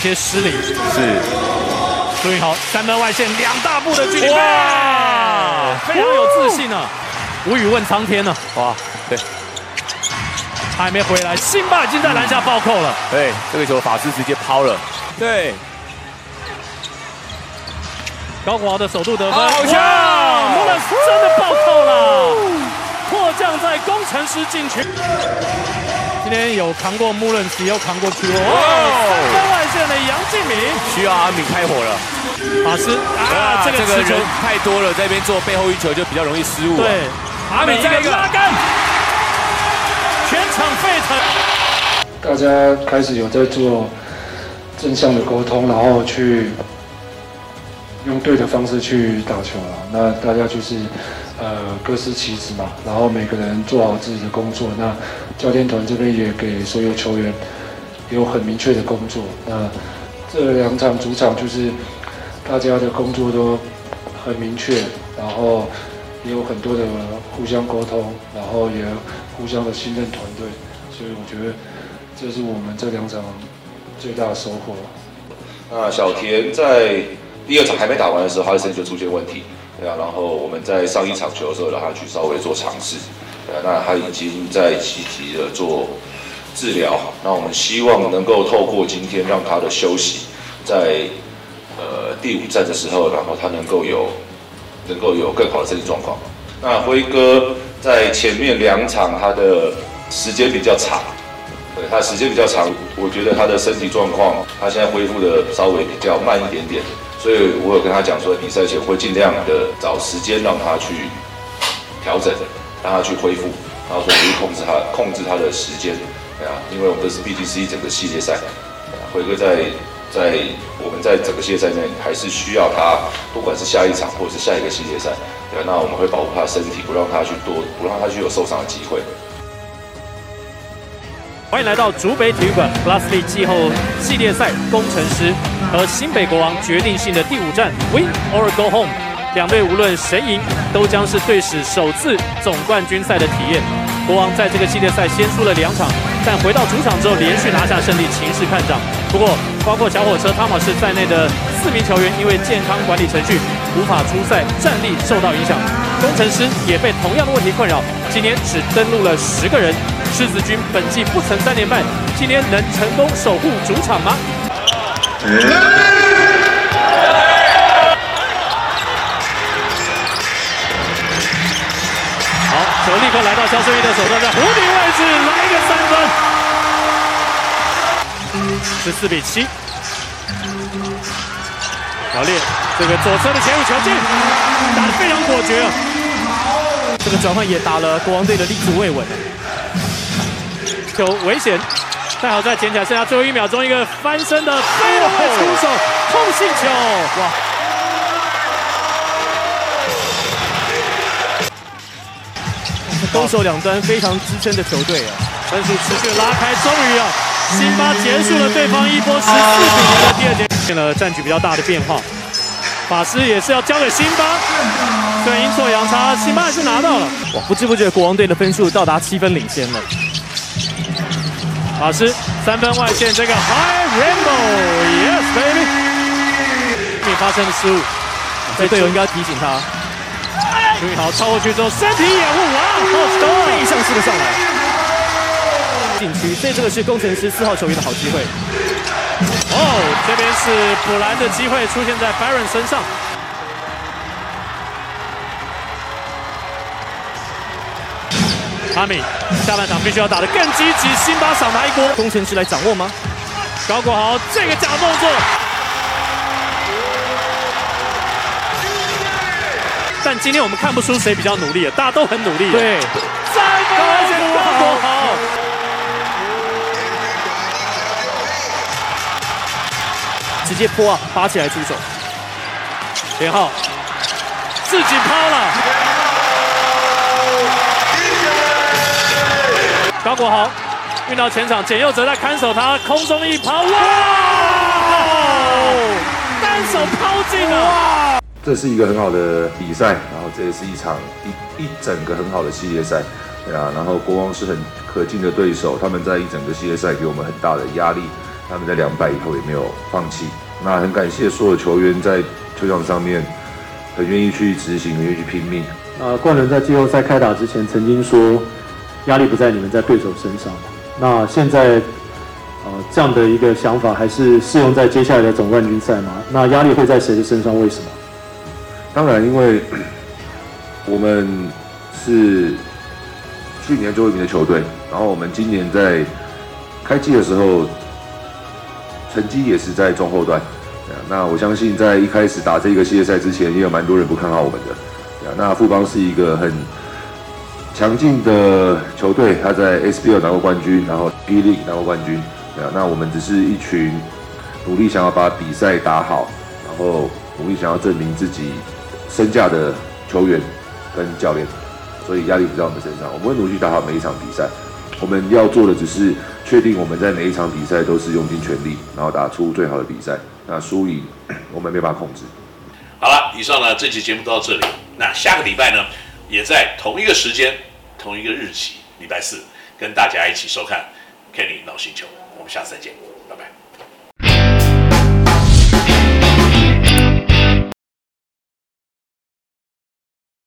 些失灵。是，注意好三分外线两大步的距离，哇，非常有自信啊，无语问苍天呢，哇，对，他还没回来，辛巴已经在篮下暴扣了，对，这个球法师直接抛了，对，高国豪的首度得分，好球，穆伦斯真的暴扣了，迫降在工程师禁区。今天有扛过穆伦斯，又扛过 Q 哦，三分外线的杨敬敏需要阿敏开火了。法师啊，这个这个人太多了，在这边做背后一球就比较容易失误。对，阿敏这个拉杆，全场沸腾。大家开始有在做正向的沟通，然后去用对的方式去打球了。那大家就是。呃，各司其职嘛，然后每个人做好自己的工作。那教练团这边也给所有球员有很明确的工作。那这两场主场就是大家的工作都很明确，然后也有很多的互相沟通，然后也互相的信任团队。所以我觉得这是我们这两场最大的收获。那小田在第二场还没打完的时候，他的身体就出现问题。对啊，然后我们在上一场球的时候让他去稍微做尝试，对啊，那他已经在积极的做治疗，那我们希望能够透过今天让他的休息，在呃第五战的时候，然后他能够有能够有更好的身体状况。那辉哥在前面两场他的时间比较长，对，他时间比较长，我觉得他的身体状况，他现在恢复的稍微比较慢一点点。所以我有跟他讲说，比赛前会尽量的找时间让他去调整，让他去恢复，然后说去控制他控制他的时间，对啊，因为我们这是 BGC 整个系列赛，辉哥在在我们在整个系列赛内还是需要他，不管是下一场或者是下一个系列赛，对，那我们会保护他的身体，不让他去多，不让他去有受伤的机会。欢迎来到竹北体育馆，Plusly 季后系列赛，工程师和新北国王决定性的第五战，Win or Go Home。两队无论谁赢，都将是队史首次总冠军赛的体验。国王在这个系列赛先输了两场，但回到主场之后连续拿下胜利，情势看涨。不过，包括小火车汤马士在内的四名球员因为健康管理程序无法出赛，战力受到影响。工程师也被同样的问题困扰，今年只登录了十个人。狮子军本季不曾三连败，今天能成功守护主场吗？好，球立刻来到肖顺义的手上，在弧顶位置来一个三分，十四比七。小烈，这个左侧的前卫球进，打得非常果决啊！这个转换也打了国王队的立足未稳。球危险，太好再捡起来，剩下最后一秒钟，一个翻身的飞来出手，空性球，哇！攻守两端非常支撑的球队啊，分数持续拉开，终于啊，辛巴结束了对方一波十四比零的第二节，出现了战局比较大的变化，法师也是要交给辛巴，虽然阴错阳差，辛巴还是拿到了，哇！不知不觉国王队的分数到达七分领先了。法师三分外线，这个 High Rainbow，Yes baby，你发生了失误，这队友应该要提醒他。注意好，超过去之后身体掩护，哇，好背向式的上来。禁区，所以这个是工程师四号球员的好机会。哦，这边是补篮的机会出现在 Baron 身上。阿米，下半场必须要打得更积极，辛巴少拿一锅。工程师来掌握吗？高国豪这个假动作，但今天我们看不出谁比较努力，大家都很努力。对，三分高国豪，直接泼啊，拔起来出手，连浩自己抛了。高国豪运到前场，简佑哲在看守他，空中一抛，哇！单手抛进了。这是一个很好的比赛，然后这也是一场一一整个很好的系列赛，对啊。然后国王是很可敬的对手，他们在一整个系列赛给我们很大的压力，他们在两败以后也没有放弃。那很感谢所有球员在球场上面很愿意去执行，很愿意去拼命。呃，冠伦在季后赛开打之前曾经说，压力不在你们，在对手身上。那现在，呃，这样的一个想法还是适用在接下来的总冠军赛吗？那压力会在谁的身上？为什么？当然，因为 我们是去年最后一名的球队，然后我们今年在开季的时候成绩也是在中后段。那我相信，在一开始打这个系列赛之前，也有蛮多人不看好我们的。那富邦是一个很强劲的球队，他在 SBL 拿过冠军，然后 P. League 拿过冠军。那我们只是一群努力想要把比赛打好，然后努力想要证明自己身价的球员跟教练，所以压力不在我们身上。我们会努力打好每一场比赛。我们要做的只是确定我们在每一场比赛都是用尽全力，然后打出最好的比赛。那输赢我们没办法控制。好了，以上呢这期节目到这里。那下个礼拜呢，也在同一个时间、同一个日期，礼拜四，跟大家一起收看《Kenny 脑星球》。我们下次再见，